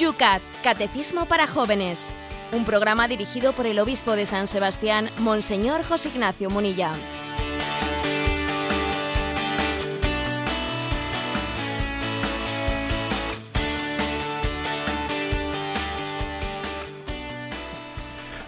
Yucat, Catecismo para Jóvenes. Un programa dirigido por el obispo de San Sebastián, Monseñor José Ignacio Munilla.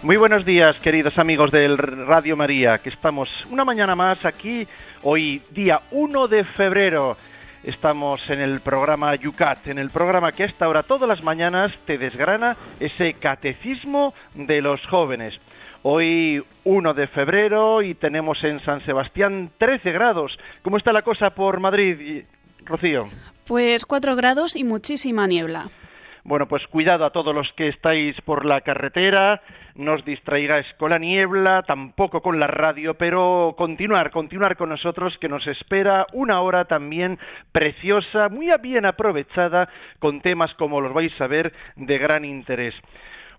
Muy buenos días, queridos amigos del Radio María, que estamos una mañana más aquí, hoy día 1 de febrero. Estamos en el programa Yucat, en el programa que a esta hora todas las mañanas te desgrana ese catecismo de los jóvenes. Hoy 1 de febrero y tenemos en San Sebastián 13 grados. ¿Cómo está la cosa por Madrid, Rocío? Pues 4 grados y muchísima niebla. Bueno, pues cuidado a todos los que estáis por la carretera, no os distraigáis con la niebla, tampoco con la radio, pero continuar, continuar con nosotros que nos espera una hora también preciosa, muy bien aprovechada, con temas como los vais a ver de gran interés.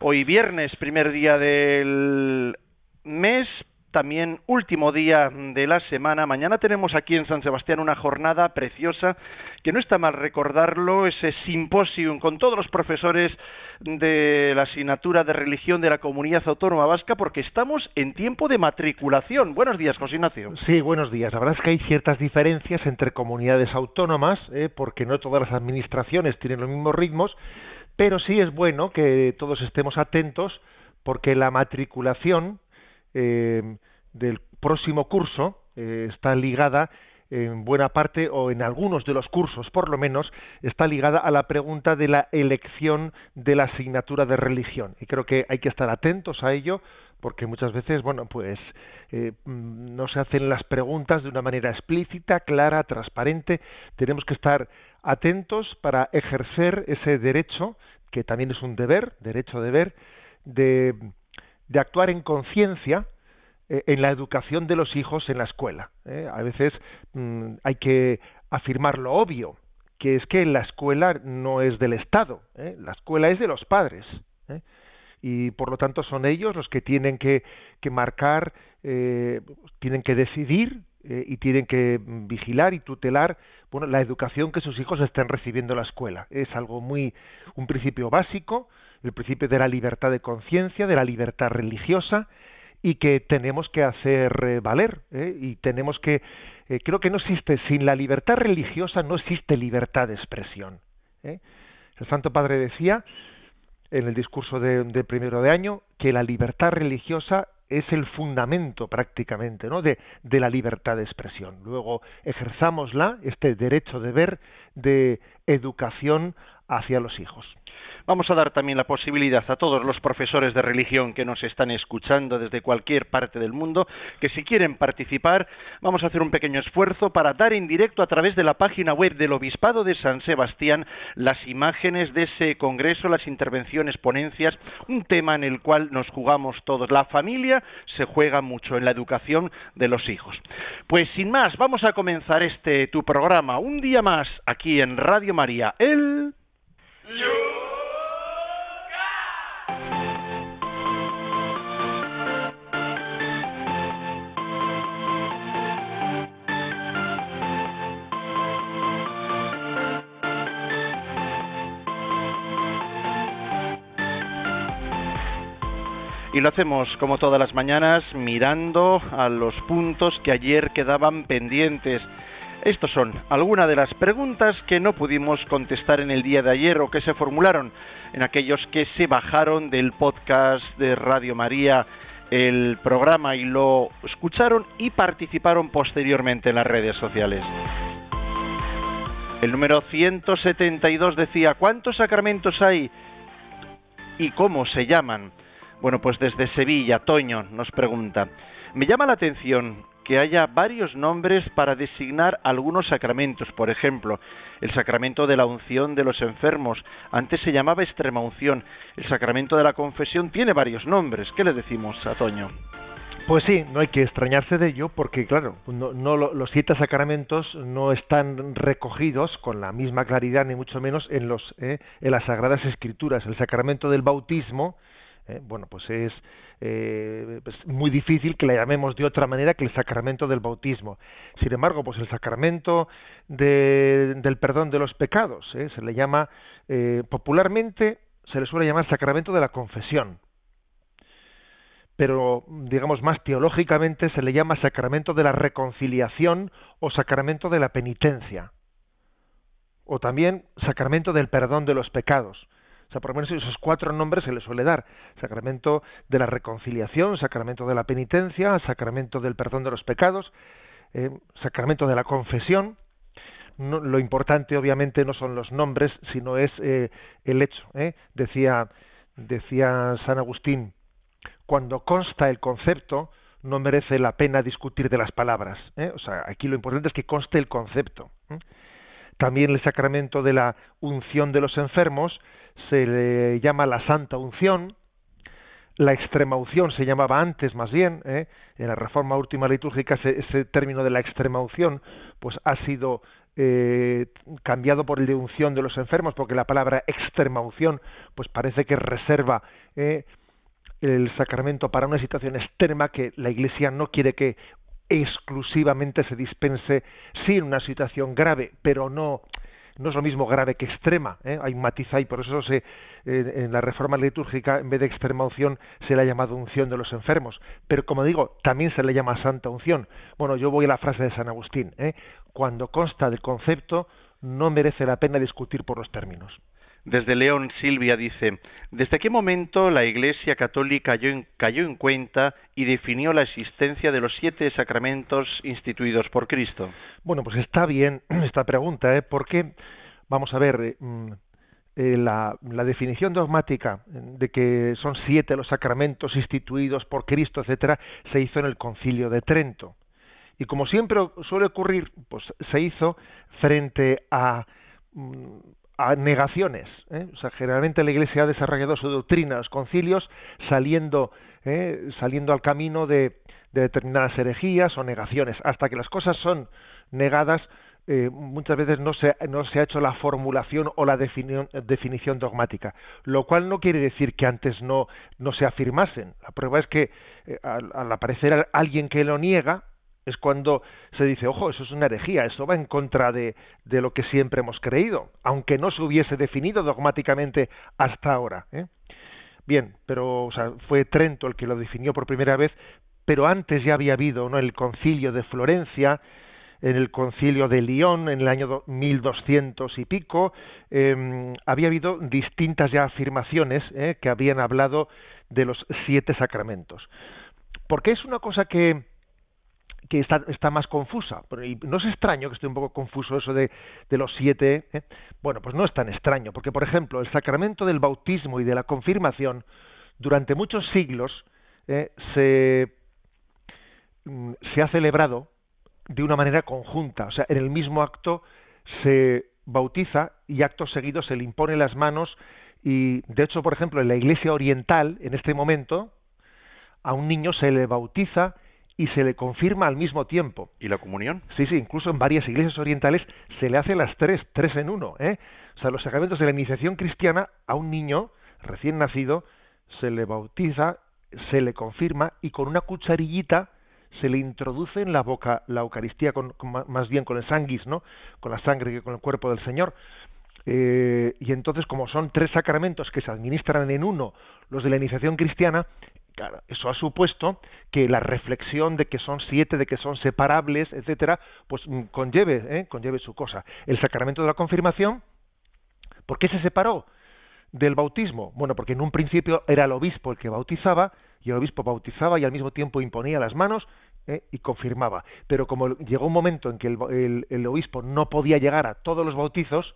Hoy viernes, primer día del mes, también último día de la semana. Mañana tenemos aquí en San Sebastián una jornada preciosa, que no está mal recordarlo, ese simposium con todos los profesores de la asignatura de religión de la Comunidad Autónoma Vasca, porque estamos en tiempo de matriculación. Buenos días, José Ignacio. Sí, buenos días. La verdad es que hay ciertas diferencias entre comunidades autónomas, ¿eh? porque no todas las administraciones tienen los mismos ritmos, pero sí es bueno que todos estemos atentos porque la matriculación eh, del próximo curso eh, está ligada en buena parte o en algunos de los cursos por lo menos está ligada a la pregunta de la elección de la asignatura de religión. Y creo que hay que estar atentos a ello porque muchas veces bueno pues eh, mm, no se hacen las preguntas de una manera explícita clara transparente. Tenemos que estar atentos para ejercer ese derecho que también es un deber derecho deber de de actuar en conciencia en la educación de los hijos en la escuela. ¿eh? A veces mm, hay que afirmar lo obvio, que es que la escuela no es del Estado, ¿eh? la escuela es de los padres. Y por lo tanto son ellos los que tienen que, que marcar, tienen que decidir y tienen que vigilar y tutelar bueno, la educación que sus hijos estén recibiendo en la escuela. Es algo muy, un principio básico, el principio de la libertad de conciencia, de la libertad religiosa, y que tenemos que hacer eh, valer ¿eh? y tenemos que eh, creo que no existe sin la libertad religiosa no existe libertad de expresión el Santo Padre decía en el discurso de, de, primero de año que la libertad religiosa es el fundamento prácticamente ¿no? de, de la libertad de expresión luego ejerzámosla este derecho de ver de educación hacia los hijos Vamos a dar también la posibilidad a todos los profesores de religión que nos están escuchando desde cualquier parte del mundo que si quieren participar, vamos a hacer un pequeño esfuerzo para dar en directo a través de la página web del Obispado de San Sebastián las imágenes de ese congreso, las intervenciones, ponencias, un tema en el cual nos jugamos todos. La familia se juega mucho en la educación de los hijos. Pues sin más, vamos a comenzar este tu programa un día más aquí en Radio María. El Y lo hacemos como todas las mañanas mirando a los puntos que ayer quedaban pendientes. Estos son algunas de las preguntas que no pudimos contestar en el día de ayer o que se formularon en aquellos que se bajaron del podcast de Radio María el programa y lo escucharon y participaron posteriormente en las redes sociales. El número 172 decía, ¿cuántos sacramentos hay y cómo se llaman? Bueno, pues desde Sevilla, Toño nos pregunta, me llama la atención que haya varios nombres para designar algunos sacramentos. Por ejemplo, el sacramento de la unción de los enfermos. Antes se llamaba extrema unción. El sacramento de la confesión tiene varios nombres. ¿Qué le decimos a Toño? Pues sí, no hay que extrañarse de ello porque, claro, no, los siete sacramentos no están recogidos con la misma claridad, ni mucho menos, en, los, eh, en las Sagradas Escrituras. El sacramento del bautismo ¿eh? bueno, pues es eh, pues muy difícil que la llamemos de otra manera que el sacramento del bautismo. Sin embargo, pues el sacramento del perdón de los pecados ¿eh? se le llama popularmente se le suele llamar sacramento de la confesión, pero digamos más teológicamente se le llama sacramento de la reconciliación o sacramento de la penitencia, o también sacramento del perdón de los pecados. Por lo menos esos cuatro nombres se le suele dar. Sacramento de la reconciliación, sacramento de la penitencia, sacramento del perdón de los pecados, eh, sacramento de la confesión. lo importante, obviamente, no son los nombres, sino es eh, el hecho. ¿eh? Decía, decía San Agustín, cuando consta el concepto, no merece la pena discutir de las palabras. O sea, aquí lo importante es que conste el concepto. También el sacramento de la unción de los enfermos se le llama la santa unción, la extrema unción se llamaba antes más bien, ¿eh? en la reforma última litúrgica ese, término de la extrema unción pues ha sido eh, cambiado por el de unción de los enfermos, porque la palabra extrema unción pues parece que reserva eh, el sacramento para una situación extrema que la Iglesia no quiere que exclusivamente se dispense sí en una situación grave, pero no no es lo mismo grave que extrema, ¿eh? hay un matiz ahí, por eso se, en la reforma litúrgica, en vez de extrema unción, se le ha llamado unción de los enfermos. Pero como digo, también se le llama santa unción. Bueno, yo voy a la frase de San Agustín, ¿eh? cuando consta del concepto, no merece la pena discutir por los términos. Desde León, Silvia dice, ¿desde qué momento la Iglesia Católica cayó en, cuenta y definió la existencia de los siete sacramentos instituidos por Cristo? Bueno, pues está bien esta pregunta, ¿eh? porque, vamos a ver, eh, mm, eh, la, la, definición dogmática de que son siete los sacramentos instituidos por Cristo, etcétera, se hizo en el Concilio de Trento. Y como siempre suele ocurrir, pues se hizo frente a mm, a negaciones. ¿eh? O sea, generalmente la Iglesia ha desarrollado su doctrina, los concilios, saliendo, ¿eh? saliendo al camino de, determinadas herejías o negaciones. Hasta que las cosas son negadas, eh, muchas veces no se, no se ha hecho la formulación o la definición dogmática, lo cual no quiere decir que antes no, no se afirmasen. La prueba es que al, al aparecer alguien que lo niega, es cuando se dice, ojo, eso es una herejía, eso va en contra de, de lo que siempre hemos creído, aunque no se hubiese definido dogmáticamente hasta ahora. ¿eh? Bien, pero o sea, fue Trento el que lo definió por primera vez, pero antes ya había habido ¿no? el concilio de Florencia, en el concilio de Lyon en el año 1200 y pico, eh, había habido distintas ya afirmaciones ¿eh? que habían hablado de los siete sacramentos. Porque es una cosa que, que está, está más confusa. Y no es extraño que esté un poco confuso eso de, de los siete. ¿eh? Bueno, pues no es tan extraño, porque por ejemplo, el sacramento del bautismo y de la confirmación, durante muchos siglos, ¿eh? se, mm, se ha celebrado de una manera conjunta. O sea, en el mismo acto se bautiza y acto seguido se le impone las manos y, de hecho, por ejemplo, en la iglesia oriental, en este momento, a un niño se le bautiza y se le confirma al mismo tiempo. ¿Y la comunión? Sí, sí, incluso en varias iglesias orientales se le hace las tres, tres en uno. ¿eh? O sea, los sacramentos de la iniciación cristiana a un niño recién nacido se le bautiza, se le confirma y con una cucharillita se le introduce en la boca la Eucaristía, con, más bien con el sanguis, ¿no? Con la sangre que con el cuerpo del Señor. Eh, y entonces, como son tres sacramentos que se administran en uno, los de la iniciación cristiana, Claro, eso ha supuesto que la reflexión de que son siete, de que son separables, etcétera, pues mm, conlleve, ¿eh? conlleve su cosa. El sacramento de la confirmación, ¿por qué se separó del bautismo? Bueno, porque en un principio era el obispo el que bautizaba, y el obispo bautizaba y al mismo tiempo imponía las manos ¿eh? y confirmaba. Pero como llegó un momento en que el obispo no podía llegar a todos los bautizos,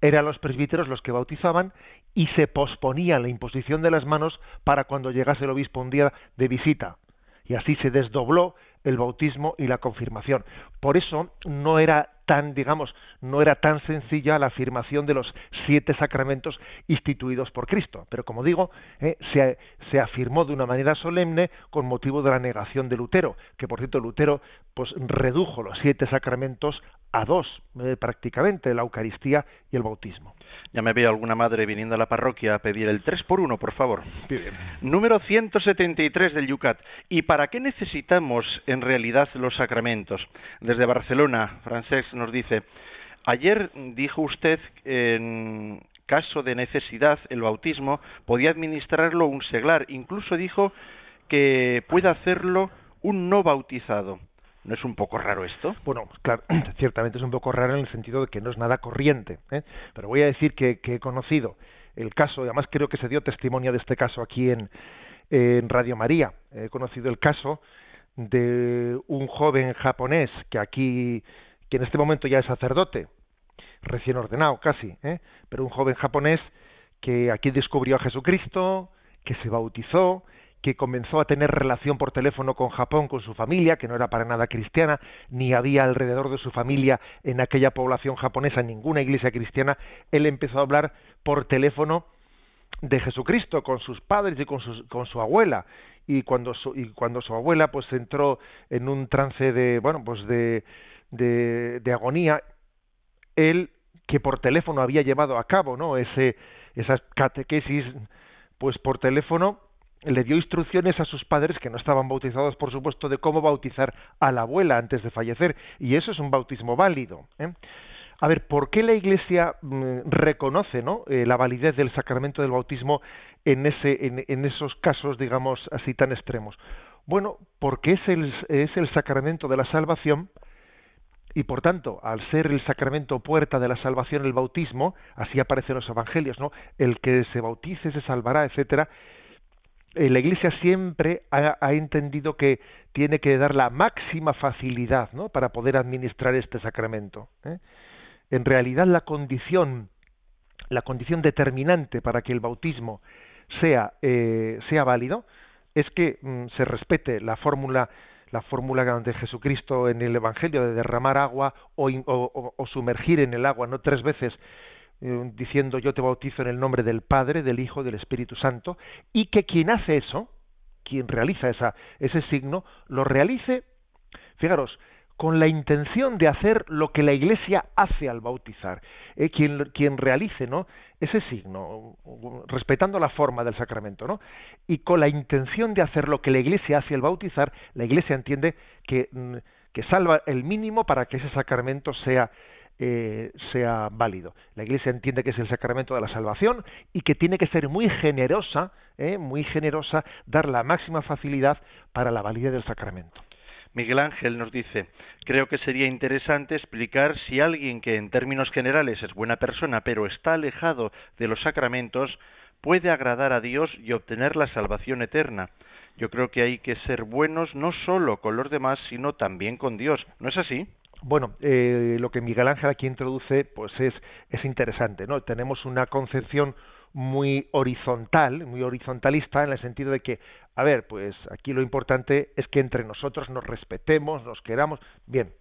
eran los presbíteros los que bautizaban y se posponía la imposición de las manos para cuando llegase el obispo un día de visita. Y así se desdobló el bautismo y la confirmación. Por eso no era tan, digamos, no era tan sencilla la afirmación de los siete sacramentos instituidos por Cristo. Pero como digo, eh, se, se, afirmó de una manera solemne con motivo de la negación de Lutero, que por cierto Lutero pues redujo los siete sacramentos a dos eh, prácticamente, la Eucaristía y el bautismo. Ya me veo alguna madre viniendo a la parroquia a pedir el 3 por 1, por favor. Bien. Número 173 del Yucat. ¿Y para qué necesitamos en realidad los sacramentos? Desde Barcelona, Francesc nos dice, ayer dijo usted caso de necesidad, el bautismo, podía administrarlo un seglar. Incluso dijo que puede hacerlo un no bautizado. ¿No es un poco raro esto? Bueno, claro, ciertamente es un poco raro en el sentido de que no es nada corriente. ¿eh? Pero voy a decir que, he conocido el caso, y además creo que se dio testimonio de este caso aquí en, en Radio María. He conocido el caso de un joven japonés que aquí, que en este momento ya es sacerdote, recién ordenado casi, ¿eh? pero un joven japonés que aquí descubrió a Jesucristo, que se bautizó, que comenzó a tener relación por teléfono con Japón, con su familia, que no era para nada cristiana, ni había alrededor de su familia en aquella población japonesa ninguna iglesia cristiana, él empezó a hablar por teléfono de Jesucristo con sus padres y con, con su abuela. Y cuando su, y cuando su abuela pues entró en un trance de bueno pues de, de, agonía él que por teléfono había llevado a cabo no ese esas catequesis pues por teléfono le dio instrucciones a sus padres que no estaban bautizados por supuesto de cómo bautizar a la abuela antes de fallecer y eso es un bautismo válido ¿eh? A ver, ¿por qué la Iglesia mm, reconoce ¿no? Eh, la validez del sacramento del bautismo en, ese, en, esos casos, digamos, así tan extremos? Bueno, porque es el, es el sacramento de la salvación y por tanto, al ser el sacramento puerta de la salvación el bautismo, así aparece en los evangelios, ¿no? El que se bautice se salvará, etcétera. Eh, la Iglesia siempre ha, entendido que tiene que dar la máxima facilidad, ¿no? Para poder administrar este sacramento. ¿eh? en realidad la condición la condición determinante para que el bautismo sea eh, sea válido es que mm, se respete la fórmula la fórmula de Jesucristo en el Evangelio de derramar agua o, sumergir en el agua no tres veces eh, diciendo yo te bautizo en el nombre del Padre del Hijo del Espíritu Santo y que quien hace eso quien realiza esa, ese signo lo realice fijaros con la intención de hacer lo que la Iglesia hace al bautizar. Eh, quien, quien realice ¿no? ese signo, respetando la forma del sacramento, ¿no? y con la intención de hacer lo que la Iglesia hace al bautizar, la Iglesia entiende que, mm, que salva el mínimo para que ese sacramento sea, eh, sea válido. La Iglesia entiende que es el sacramento de la salvación y que tiene que ser muy generosa, eh, muy generosa, dar la máxima facilidad para la validez del sacramento. Miguel Ángel nos dice, creo que sería interesante explicar si alguien que en términos generales es buena persona pero está alejado de los sacramentos puede agradar a Dios y obtener la salvación eterna. Yo creo que hay que ser buenos no solo con los demás, sino también con Dios. ¿No es así? Bueno, eh, lo que Miguel Ángel aquí introduce, pues es, es interesante, ¿no? Tenemos una concepción muy horizontal, muy horizontalista, en el sentido de que, a ver, pues aquí lo importante es que entre nosotros nos respetemos, nos queramos, bien.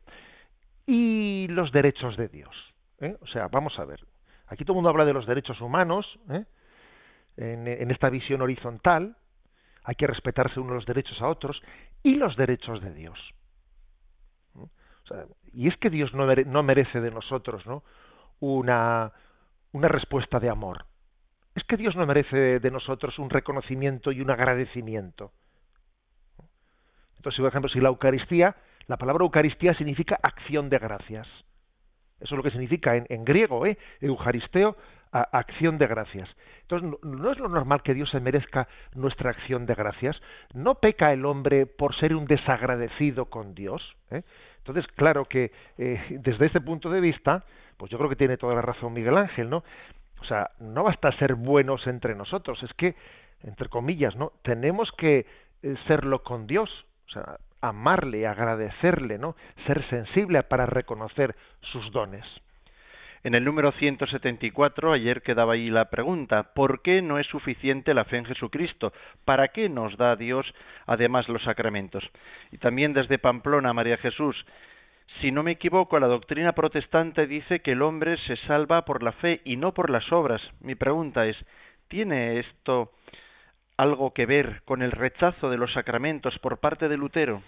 Y los derechos de Dios. ¿eh? O sea, vamos a ver. Aquí todo el mundo habla de los derechos humanos, ¿eh? en, esta visión horizontal, hay que respetarse unos los derechos a otros, y los derechos de Dios. O sea, y es que Dios no, no merece de nosotros ¿no? una, una respuesta de amor es que Dios no merece de nosotros un reconocimiento y un agradecimiento. Entonces, por ejemplo, si la Eucaristía, la palabra Eucaristía significa acción de gracias. Eso es lo que significa en, griego, ¿eh? Eucaristeo, acción de gracias. Entonces, no, es lo normal que Dios se merezca nuestra acción de gracias. No peca el hombre por ser un desagradecido con Dios. ¿eh? Entonces, claro que eh, desde ese punto de vista, pues yo creo que tiene toda la razón Miguel Ángel, ¿no? O sea, no basta ser buenos entre nosotros, es que, entre comillas, ¿no? Tenemos que eh, serlo con Dios, o sea, amarle, agradecerle, ¿no? Ser sensible para reconocer sus dones. En el número 174, ayer quedaba ahí la pregunta, ¿por qué no es suficiente la fe en Jesucristo? ¿Para qué nos da Dios además los sacramentos? Y también desde Pamplona, María Jesús, si no me equivoco, la doctrina protestante dice que el hombre se salva por la fe y no por las obras. Mi pregunta es, ¿tiene esto algo que ver con el rechazo de los sacramentos por parte de Lutero?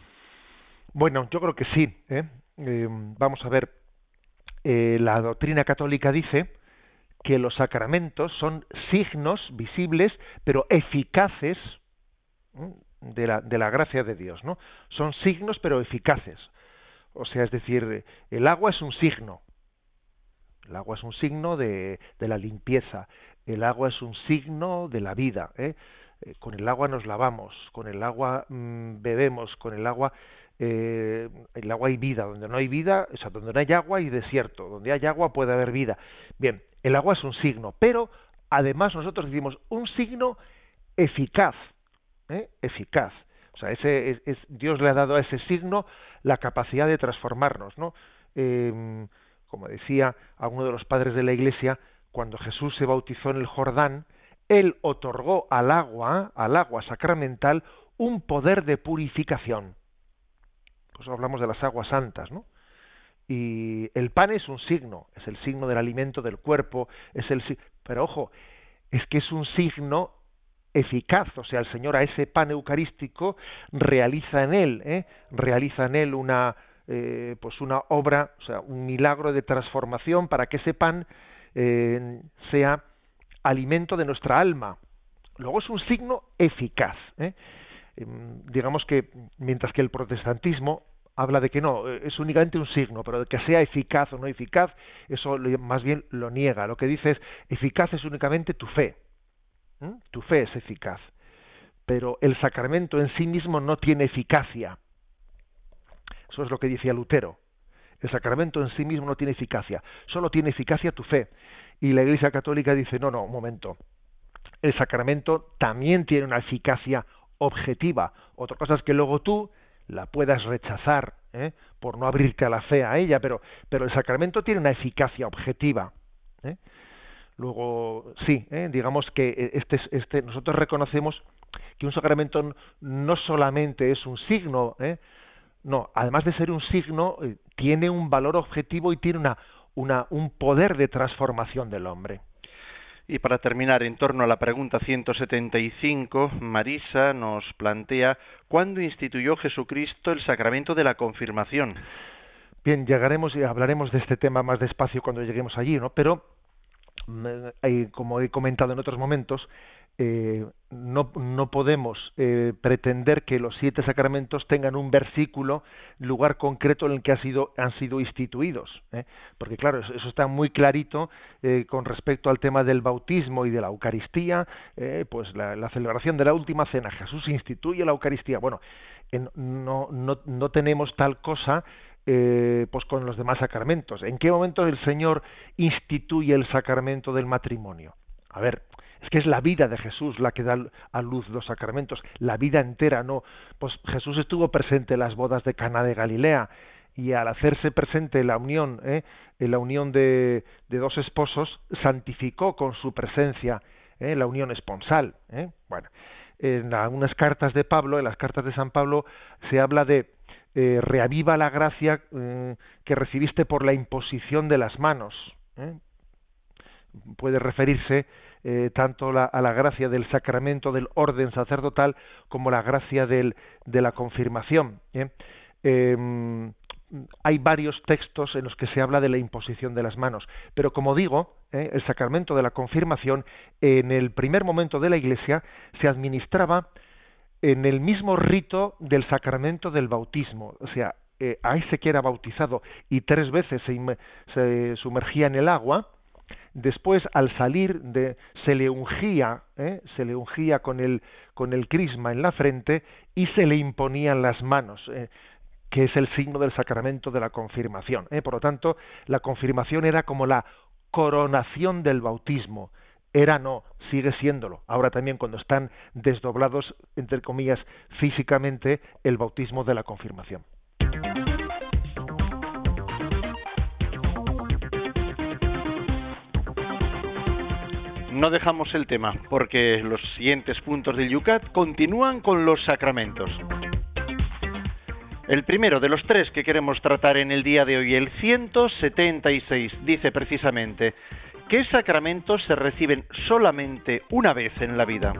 Bueno, yo creo que sí. ¿eh? Eh, vamos a ver, eh, la doctrina católica dice que los sacramentos son signos visibles, pero eficaces de la, de la gracia de Dios, ¿no? Son signos, pero eficaces. O sea, es decir, el agua es un signo. El agua es un signo de, la limpieza, el agua es un signo de la vida. ¿eh? Eh, con el agua nos lavamos, con el agua mm, bebemos, con el agua eh, el agua hay vida, donde no hay vida, o sea, donde no hay agua hay desierto, donde hay agua puede haber vida. Bien, el agua es un signo, pero además nosotros decimos un signo eficaz, ¿eh? eficaz. O sea, ese es, Dios le ha dado a ese signo la capacidad de transformarnos, ¿no? Eh, como decía alguno de los padres de la Iglesia, cuando Jesús se bautizó en el Jordán, él otorgó al agua, al agua sacramental, un poder de purificación. Pues hablamos de las aguas santas, ¿no? Y el pan es un signo, es el signo del alimento del cuerpo, es el pero ojo, es que es un signo eficaz, o sea, el Señor a ese pan eucarístico realiza en él, ¿eh? realiza en él una eh, pues una obra, o sea, un milagro de transformación para que ese pan eh, sea alimento de nuestra alma. Luego es un signo eficaz. ¿eh? Em, digamos que mientras que el protestantismo habla de que no, es únicamente un signo, pero de que sea eficaz o no eficaz, eso más bien lo niega. Lo que dice es, eficaz es únicamente tu fe. Tu fe es eficaz. Pero el sacramento en sí mismo no tiene eficacia. Eso es lo que decía Lutero. El sacramento en sí mismo no tiene eficacia, solo tiene eficacia tu fe. Y la Iglesia Católica dice, no, no, un momento. El sacramento también tiene una eficacia objetiva. Otra cosa es que luego tú la puedas rechazar ¿eh? por no abrirte a la fe a ella, pero, pero el sacramento tiene una eficacia objetiva. ¿eh? Luego, sí, ¿eh? digamos que este, este, nosotros reconocemos que un sacramento no solamente es un signo, no, además de ser un signo, tiene un valor objetivo y tiene una, un poder de transformación del hombre. Y para terminar, en torno a la pregunta 175, Marisa nos plantea ¿cuándo instituyó Jesucristo el sacramento de la confirmación? Bien, llegaremos y hablaremos de este tema más despacio cuando lleguemos allí, ¿no? Pero, como he comentado en otros momentos, eh, no, no, podemos eh, pretender que los siete sacramentos tengan un versículo, lugar concreto en el que ha sido, han sido instituidos. ¿eh? Porque claro, eso, está muy clarito con respecto al tema del bautismo y de la Eucaristía, pues la, celebración de la última cena, Jesús instituye la Eucaristía. Bueno, no, no, no tenemos tal cosa pues con los demás sacramentos. ¿En qué momento el Señor instituye el sacramento del matrimonio? A ver, es que es la vida de Jesús la que da a luz los sacramentos, la vida entera, no. Pues Jesús estuvo presente en las bodas de Cana de Galilea y al hacerse presente la unión, ¿eh? en la unión de, dos esposos, santificó con su presencia ¿eh? la unión esponsal. ¿eh? Bueno, en algunas cartas de Pablo, en las cartas de San Pablo, se habla de eh, reaviva la gracia eh, que recibiste por la imposición de las manos. Puede referirse eh, tanto a la gracia del sacramento del orden sacerdotal como la gracia de la confirmación. ¿eh? Em, hay varios textos en los que se habla de la imposición de las manos, pero como digo, ¿eh? el sacramento de la confirmación en el primer momento de la Iglesia se administraba en el mismo rito del sacramento del bautismo, o sea, ese que era bautizado y tres veces se sumergía en el agua, después al salir de se le ungía ¿eh? se le ungía con el con el crisma en la frente y se le imponían las manos ¿eh? que es el signo del sacramento de la confirmación ¿eh? por lo tanto la confirmación era como la coronación del bautismo era no sigue siéndolo ahora también cuando están desdoblados entre comillas físicamente el bautismo de la confirmación no dejamos el tema, porque los siguientes puntos del Yucat continúan con los sacramentos. El primero de los tres que queremos tratar en el día de hoy, el 176, dice precisamente, ¿qué sacramentos se reciben solamente una vez en la vida?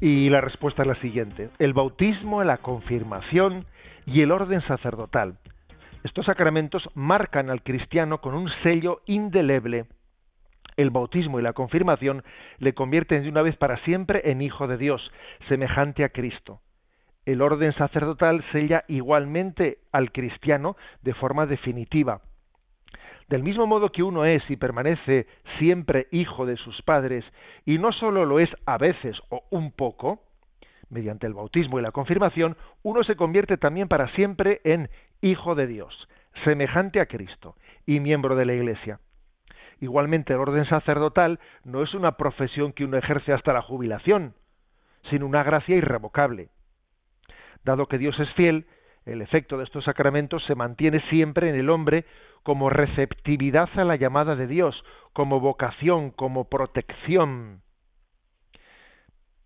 Y la respuesta es la siguiente, el bautismo, la confirmación y el orden sacerdotal. Estos sacramentos marcan al cristiano con un sello indeleble el bautismo y la confirmación le convierten de una vez para siempre en hijo de Dios, semejante a Cristo. El orden sacerdotal sella igualmente al cristiano de forma definitiva. Del mismo modo que uno es y permanece siempre hijo de sus padres, y no sólo lo es a veces o un poco, mediante el bautismo y la confirmación, uno se convierte también para siempre en hijo de Dios, semejante a Cristo y miembro de la Iglesia. Igualmente, el orden sacerdotal no es una profesión que uno ejerce hasta la jubilación, sino una gracia irrevocable. Dado que Dios es fiel, el efecto de estos sacramentos se mantiene siempre en el hombre como receptividad a la llamada de Dios, como vocación, como protección.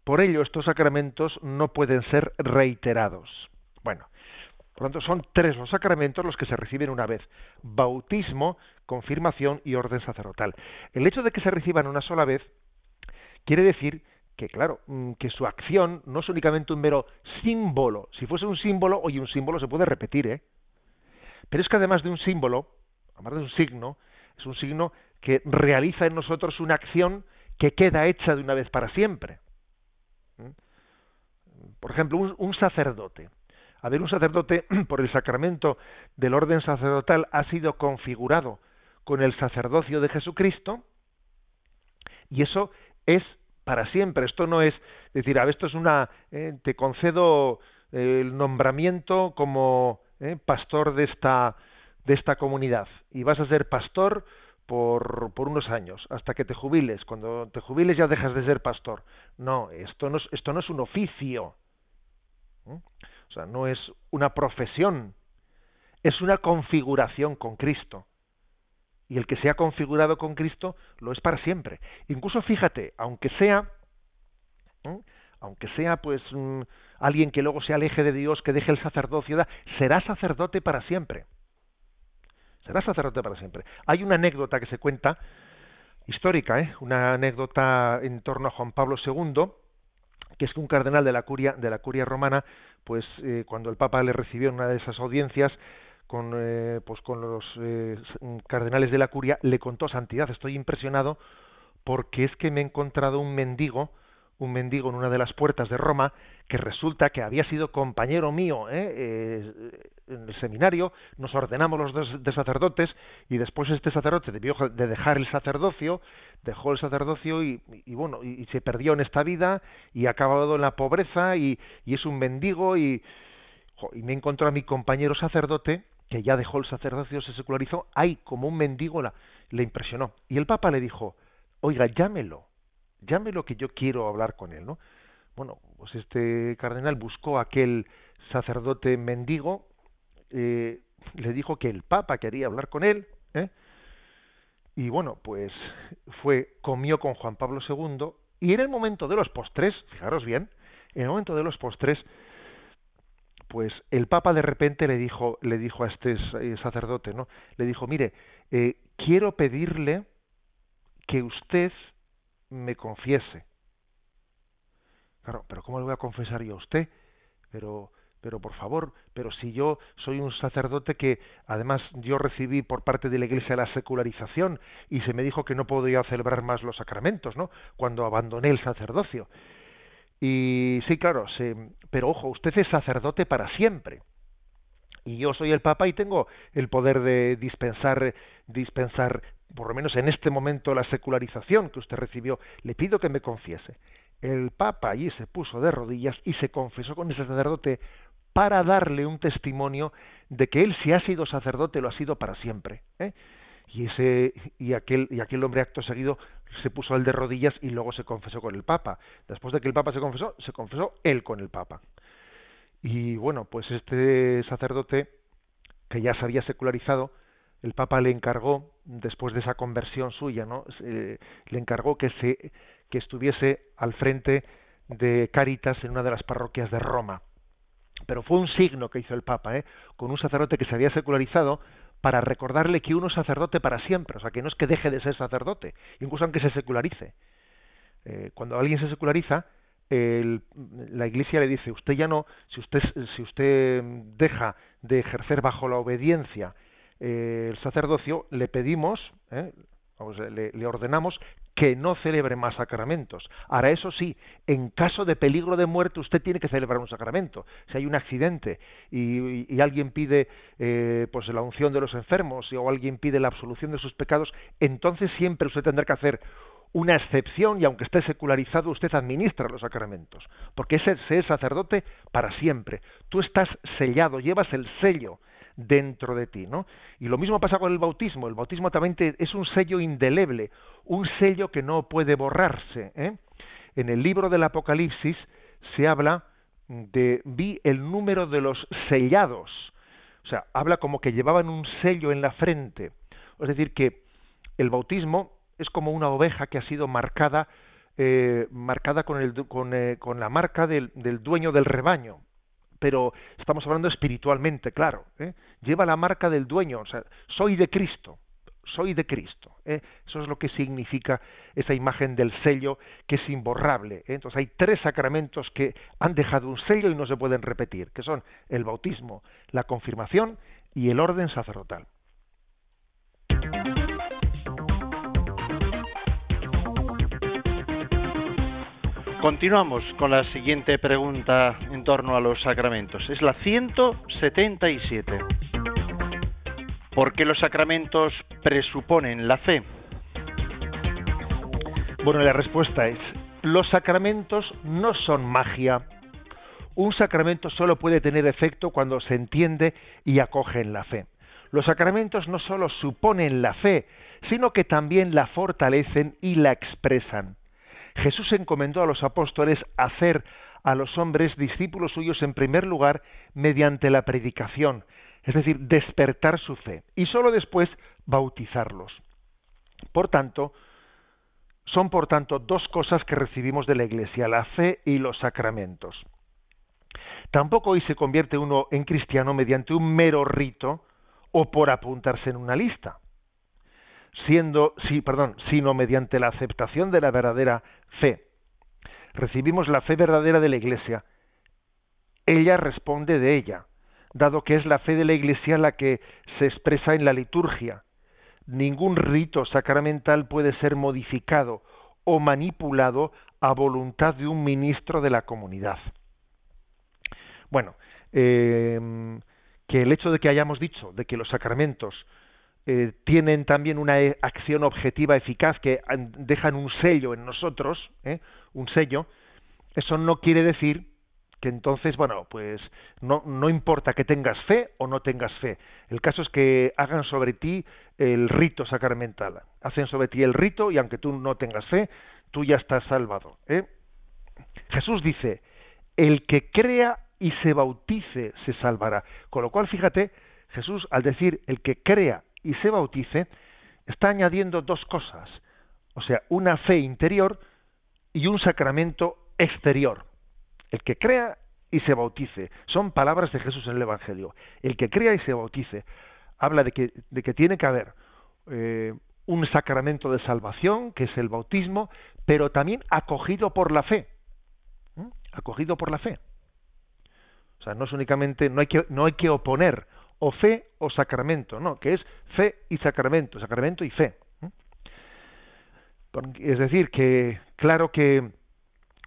Por ello, estos sacramentos no pueden ser reiterados. Bueno, por lo tanto, son tres los sacramentos los que se reciben una vez. Bautismo, confirmación y orden sacerdotal. El hecho de que se reciban una sola vez quiere decir que, claro, mm, que su acción no es únicamente un mero símbolo. Si fuese un símbolo, oye, un símbolo se puede repetir, ¿eh? Pero es que además de un símbolo, además de un signo, es un signo que realiza en nosotros una acción que queda hecha de una vez para siempre. Por ejemplo, un, sacerdote. A ver, un sacerdote, por el sacramento del orden sacerdotal, ha sido configurado con el sacerdocio de Jesucristo, y eso es para siempre. Esto no es decir, a ver, esto es una, eh, te concedo el nombramiento como eh, pastor de esta de esta comunidad y vas a ser pastor por, por unos años, hasta que te jubiles. Cuando te jubiles ya dejas de ser pastor. No, esto no es, esto no es un oficio. O sea, no es una profesión. Es una configuración con Cristo. Y el que se ha configurado con Cristo lo es para siempre. Incluso fíjate, aunque sea, aunque sea pues alguien que luego se aleje de Dios, que deje el sacerdocio, será sacerdote para siempre será sacerdote para siempre. Hay una anécdota que se cuenta, histórica, ¿eh? una anécdota en torno a Juan Pablo II, que es que un cardenal de la curia, de la curia romana, pues eh, cuando el Papa le recibió en una de esas audiencias, con, eh, pues con los eh, cardenales de la curia, le contó santidad. Estoy impresionado porque es que me he encontrado un mendigo, un mendigo en una de las puertas de Roma que resulta que había sido compañero mío ¿eh? Eh, en el seminario, nos ordenamos los dos de sacerdotes y después este sacerdote debió de dejar el sacerdocio, dejó el sacerdocio y, bueno, y, se perdió en esta vida y ha acabado en la pobreza y, es un mendigo y, y me encontró a mi compañero sacerdote que ya dejó el sacerdocio, se secularizó, ay, como un mendigo la, le impresionó. Y el Papa le dijo, oiga, llámelo, llámelo que yo quiero hablar con él, ¿no? Bueno, pues este cardenal buscó a aquel sacerdote mendigo, eh, le dijo que el Papa quería hablar con él, ¿eh? y bueno, pues fue, comió con Juan Pablo II, y en el momento de los postres, fijaros bien, en el momento de los postres, pues el Papa de repente le dijo, le dijo a este eh, sacerdote, ¿no? Le dijo, mire, eh, quiero pedirle que usted me confiese. Claro, pero ¿cómo le voy a confesar yo a usted? Pero, pero por favor, pero si yo soy un sacerdote que además yo recibí por parte de la Iglesia la secularización y se me dijo que no podía celebrar más los sacramentos, ¿no? Cuando abandoné el sacerdocio. Y sí, claro, pero ojo, usted es sacerdote para siempre. Y yo soy el Papa y tengo el poder de dispensar, dispensar, por lo menos en este momento, la secularización que usted recibió. Le pido que me confiese. El Papa allí se puso de rodillas y se confesó con ese sacerdote para darle un testimonio de que él si ha sido sacerdote lo ha sido para siempre. ¿eh? Y ese y aquel y aquel hombre acto seguido se puso al de rodillas y luego se confesó con el Papa. Después de que el Papa se confesó, se confesó él con el Papa. Y bueno, pues este sacerdote que ya se había secularizado, el Papa le encargó después de esa conversión suya, ¿no? le encargó que se que estuviese al frente de Caritas en una de las parroquias de Roma. Pero fue un signo que hizo el Papa, ¿eh? con un sacerdote que se había secularizado, para recordarle que uno es sacerdote para siempre, o sea, que no es que deje de ser sacerdote, incluso aunque se secularice. Eh, cuando alguien se seculariza, la Iglesia le dice, usted ya no, si usted, si usted deja de ejercer bajo la obediencia eh, el sacerdocio, le pedimos, ¿eh? Le, ordenamos que no celebre más sacramentos. Ahora, eso sí, en caso de peligro de muerte, usted tiene que celebrar un sacramento. Si hay un accidente y, alguien pide eh, pues la unción de los enfermos o alguien pide la absolución de sus pecados, entonces siempre usted tendrá que hacer una excepción y aunque esté secularizado, usted administra los sacramentos, porque ese es sacerdote para siempre. Tú estás sellado, llevas el sello dentro de ti, ¿no? Y lo mismo pasa con el bautismo. El bautismo también es un sello indeleble, un sello que no puede borrarse. ¿eh? En el libro del Apocalipsis se habla de vi el número de los sellados, o sea, habla como que llevaban un sello en la frente. Es decir, que el bautismo es como una oveja que ha sido marcada eh, marcada con, el, con, eh, con la marca del, del, dueño del rebaño pero estamos hablando espiritualmente, claro. ¿eh? Lleva la marca del dueño, o sea, soy de Cristo, soy de Cristo. ¿eh? Eso es lo que significa esa imagen del sello que es imborrable. ¿eh? Entonces hay tres sacramentos que han dejado un sello y no se pueden repetir, que son el bautismo, la confirmación y el orden sacerdotal. Continuamos con la siguiente pregunta en torno a los sacramentos. Es la 177. ¿Por qué los sacramentos presuponen la fe? Bueno, la respuesta es, los sacramentos no son magia. Un sacramento solo puede tener efecto cuando se entiende y acoge en la fe. Los sacramentos no solo suponen la fe, sino que también la fortalecen y la expresan. Jesús encomendó a los apóstoles hacer a los hombres discípulos suyos en primer lugar mediante la predicación, es decir, despertar su fe, y sólo después bautizarlos. Por tanto, son por tanto dos cosas que recibimos de la Iglesia, la fe y los sacramentos. Tampoco hoy se convierte uno en cristiano mediante un mero rito o por apuntarse en una lista siendo, sí, perdón, sino mediante la aceptación de la verdadera fe. Recibimos la fe verdadera de la Iglesia. Ella responde de ella, dado que es la fe de la Iglesia la que se expresa en la liturgia. Ningún rito sacramental puede ser modificado o manipulado a voluntad de un ministro de la comunidad. Bueno, eh, que el hecho de que hayamos dicho de que los sacramentos eh, tienen también una eh, acción objetiva eficaz que dejan un sello en nosotros, ¿eh? un sello, eso no quiere decir que entonces, bueno, pues no, no importa que tengas fe o no tengas fe. El caso es que hagan sobre ti el rito sacramental. Hacen sobre ti el rito y aunque tú no tengas fe, tú ya estás salvado. Jesús dice, el que crea y se bautice se salvará. Con lo cual, fíjate, Jesús al decir el que crea y se bautice, está añadiendo dos cosas, o sea, una fe interior y un sacramento exterior. El que crea y se bautice, son palabras de Jesús en el Evangelio. El que crea y se bautice habla de que, de que tiene que haber eh, un sacramento de salvación, que es el bautismo, pero también acogido por la fe. Acogido por la fe. O sea, no es únicamente, no hay que, no hay que oponer o fe o sacramento, no, que es fe y sacramento, sacramento y fe. Es decir, que claro que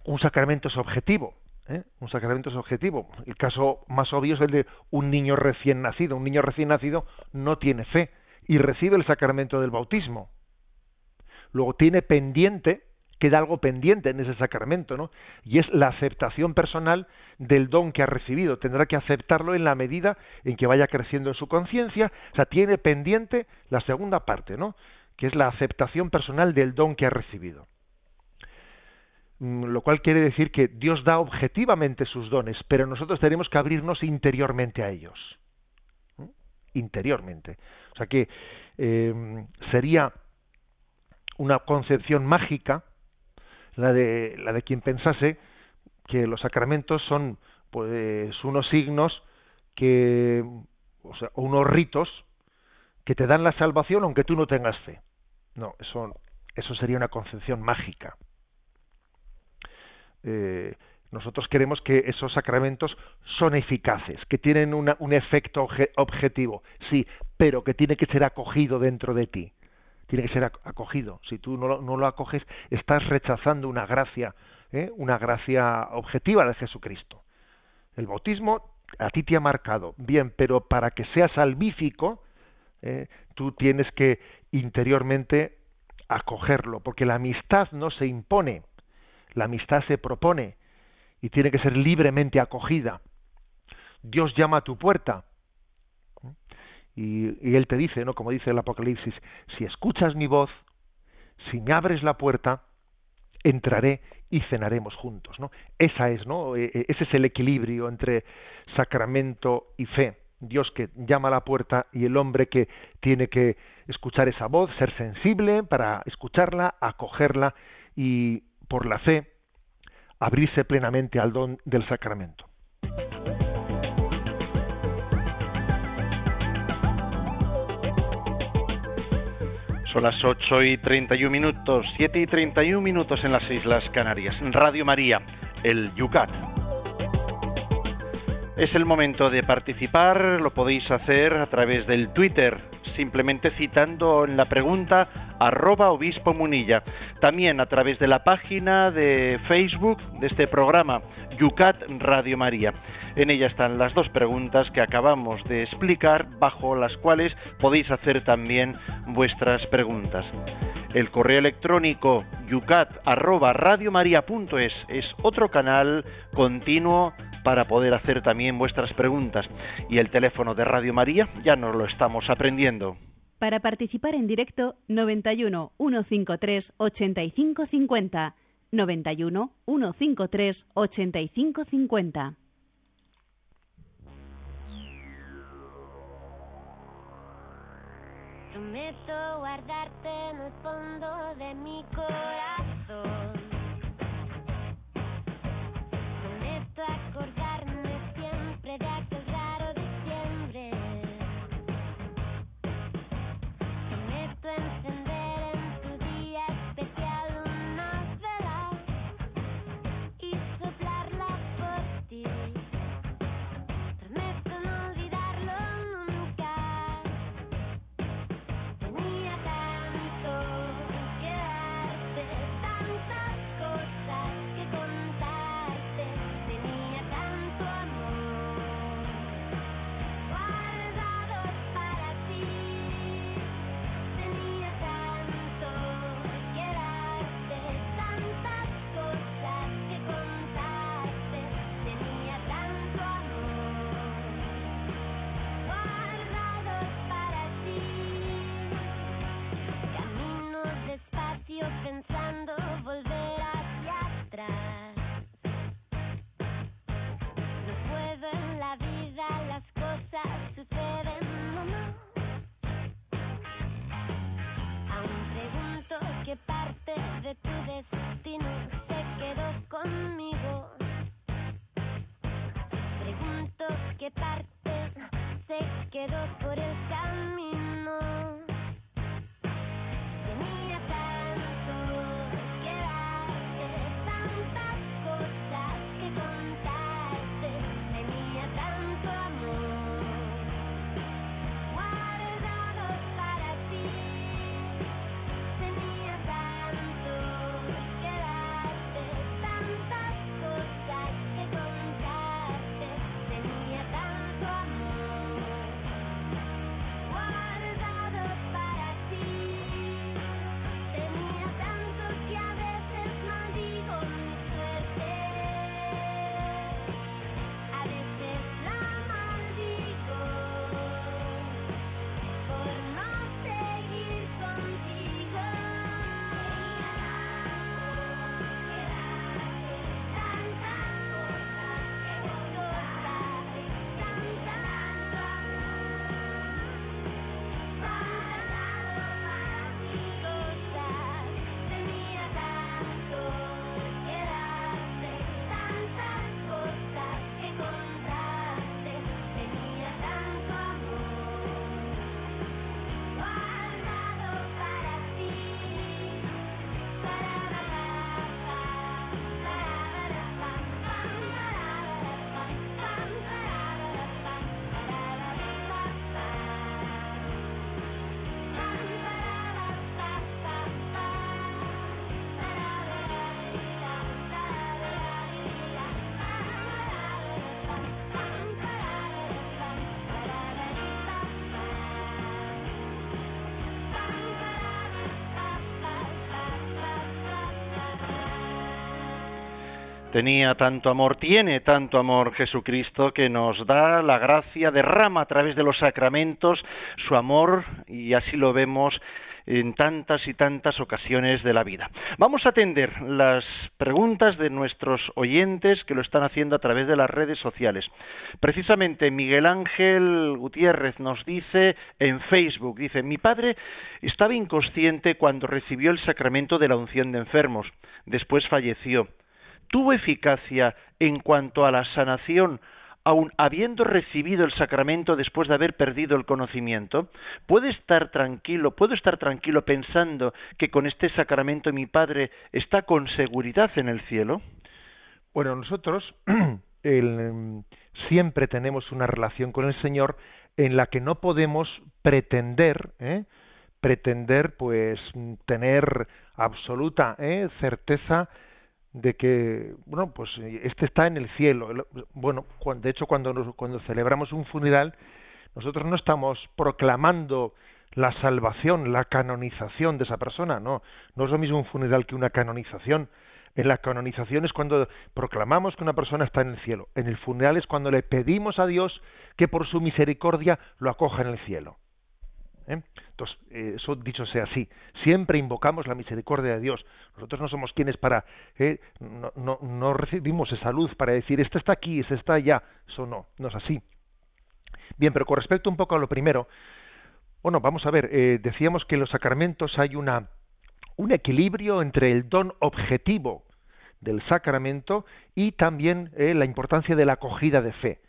un sacramento es objetivo, ¿eh? un sacramento es objetivo. El caso más obvio es el de un niño recién nacido. Un niño recién nacido no tiene fe y recibe el sacramento del bautismo. Luego tiene pendiente queda algo pendiente en ese sacramento, ¿no? Y es la aceptación personal del don que ha recibido. Tendrá que aceptarlo en la medida en que vaya creciendo en su conciencia. O sea, tiene pendiente la segunda parte, ¿no? Que es la aceptación personal del don que ha recibido. Mm, lo cual quiere decir que Dios da objetivamente sus dones, pero nosotros tenemos que abrirnos interiormente a ellos. Interiormente. O sea que eh, sería una concepción mágica la de, la de quien pensase que los sacramentos son pues unos signos que, o sea, unos ritos que te dan la salvación aunque tú no tengas fe. No, eso, eso sería una concepción mágica. Eh, nosotros queremos que esos sacramentos son eficaces, que tienen un efecto objetivo, sí, pero que tiene que ser acogido dentro de ti tiene que ser acogido. Si tú no lo, no lo acoges, estás rechazando una gracia, ¿eh? una gracia objetiva de Jesucristo. El bautismo a ti te ha marcado, bien, pero para que sea salvífico, ¿eh? tú tienes que interiormente acogerlo, porque la amistad no se impone, la amistad se propone y tiene que ser libremente acogida. Dios llama a tu puerta. Y, Él te dice, ¿no? Como dice el Apocalipsis, si escuchas mi voz, si me abres la puerta, entraré y cenaremos juntos, ¿no? Esa es, ¿no? E, e, ese es el equilibrio entre sacramento y fe. Dios que llama a la puerta y el hombre que tiene que escuchar esa voz, ser sensible para escucharla, acogerla y por la fe abrirse plenamente al don del sacramento. Son las 8 y 31 minutos, 7 y 31 minutos en las Islas Canarias. Radio María, el Yucat. Es el momento de participar, lo podéis hacer a través del Twitter, simplemente citando en la pregunta arroba obispo munilla. También a través de la página de Facebook de este programa, Yucat Radio María. En ella están las dos preguntas que acabamos de explicar, bajo las cuales podéis hacer también vuestras preguntas. El correo electrónico yucat@radiomaria.es es otro canal continuo para poder hacer también vuestras preguntas. Y el teléfono de Radio María ya nos lo estamos aprendiendo. Para participar en directo, 91 153 8550. 91 153 8550. Prometo guardarte en el fondo de mi corazón. Prometo acordarme siempre de aquel Tenía tanto amor, tiene tanto amor Jesucristo que nos da la gracia, derrama a través de los sacramentos su amor y así lo vemos en tantas y tantas ocasiones de la vida. Vamos a atender las preguntas de nuestros oyentes que lo están haciendo a través de las redes sociales. Precisamente Miguel Ángel Gutiérrez nos dice en Facebook, dice, mi padre estaba inconsciente cuando recibió el sacramento de la unción de enfermos, después falleció. ¿Tuvo eficacia en cuanto a la sanación aun habiendo recibido el sacramento después de haber perdido el conocimiento, puede estar tranquilo, puedo estar tranquilo pensando que con este sacramento mi Padre está con seguridad en el cielo? Bueno, nosotros em, siempre tenemos una relación con el Señor en la que no podemos pretender, ¿eh? pretender, pues, tener absoluta ¿eh? certeza de que bueno pues este está en el cielo. Bueno de hecho cuando cuando celebramos un funeral nosotros no estamos proclamando la salvación la canonización de esa persona no. No es lo mismo un funeral que una canonización. En la canonización es cuando proclamamos que una persona está en el cielo. En el funeral es cuando le pedimos a Dios que por su misericordia lo acoja en el cielo ¿eh? Entonces, eh, eso dicho sea así, siempre invocamos la misericordia de Dios. Nosotros no somos quienes para, ¿eh? no, no, recibimos esa luz para decir, este está aquí, este está allá. Eso no, no es así. Bien, pero con respecto un poco a lo primero, bueno, vamos a ver, decíamos que en los sacramentos hay una, un equilibrio entre el don objetivo del sacramento y también la importancia de la acogida de fe.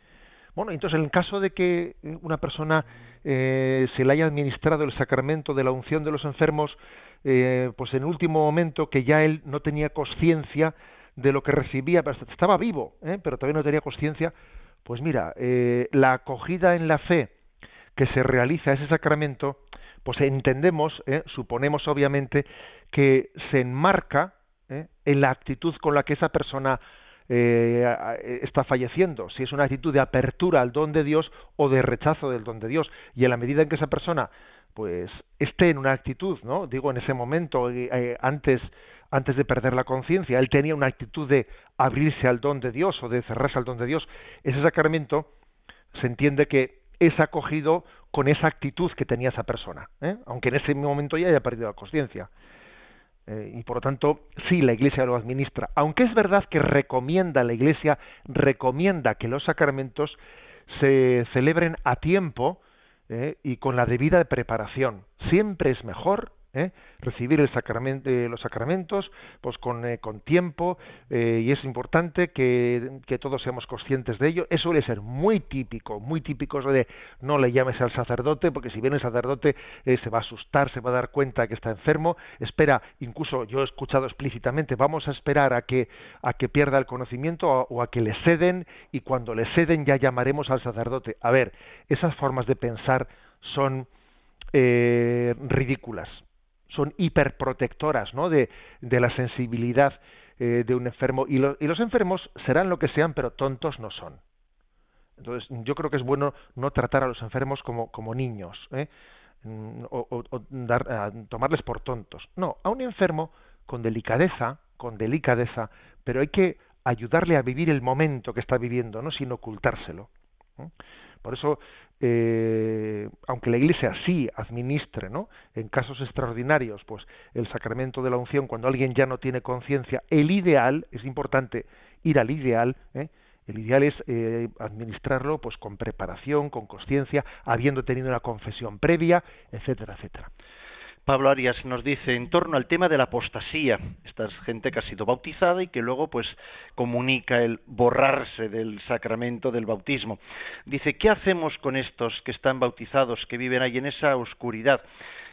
Bueno, entonces en el caso de que una persona eh, se le haya administrado el sacramento de la unción de los enfermos, eh, pues en último momento que ya él no tenía conciencia de lo que recibía, estaba vivo, ¿eh? pero todavía no tenía conciencia, pues mira, eh, la acogida en la fe que se realiza ese sacramento, pues entendemos, ¿eh? suponemos obviamente, que se enmarca en la actitud con la que esa persona eh, está falleciendo, si es una actitud de apertura al don de Dios o de rechazo del don de Dios. Y en la medida en que esa persona pues esté en una actitud, ¿no? Digo en ese momento eh, eh, antes antes de perder la conciencia, él tenía una actitud de abrirse al don de Dios o de cerrarse al don de Dios. Ese sacramento se entiende que es acogido con esa actitud que tenía esa persona, ¿eh? aunque en ese momento ya haya perdido la conciencia. Eh, y por lo tanto, sí, la Iglesia lo administra. Aunque es verdad que recomienda, la Iglesia recomienda que los sacramentos se celebren a tiempo eh, y con la debida preparación. Siempre es mejor ¿eh? recibir el eh, los sacramentos pues con, eh, con tiempo eh, y es importante que, que, todos seamos conscientes de ello. Eso suele ser muy típico, muy típico de no le llames al sacerdote porque si viene el sacerdote se va a asustar, se va a dar cuenta que está enfermo. Espera, incluso yo he escuchado explícitamente, vamos a esperar a que, a que pierda el conocimiento o, o a que le ceden y cuando le ceden ya llamaremos al sacerdote. A ver, esas formas de pensar son eh, ridículas son hiperprotectoras ¿no? de, de la sensibilidad eh, de un enfermo y, y, los enfermos serán lo que sean pero tontos no son entonces yo creo que es bueno no tratar a los enfermos como, como niños ¿eh? Mm, o, o, dar, tomarles por tontos no a un enfermo con delicadeza con delicadeza pero hay que ayudarle a vivir el momento que está viviendo no sin ocultárselo por eso eh, aunque la Iglesia sí administre, ¿no? En casos extraordinarios, pues el sacramento de la unción, cuando alguien ya no tiene conciencia, el ideal es importante ir al ideal, ¿eh? El ideal es eh, administrarlo, pues con preparación, con conciencia, habiendo tenido una confesión previa, etcétera, etcétera. Pablo Arias nos dice en torno al tema de la apostasía, esta gente que ha sido bautizada y que luego pues comunica el borrarse del sacramento del bautismo. Dice, ¿qué hacemos con estos que están bautizados, que viven ahí en esa oscuridad?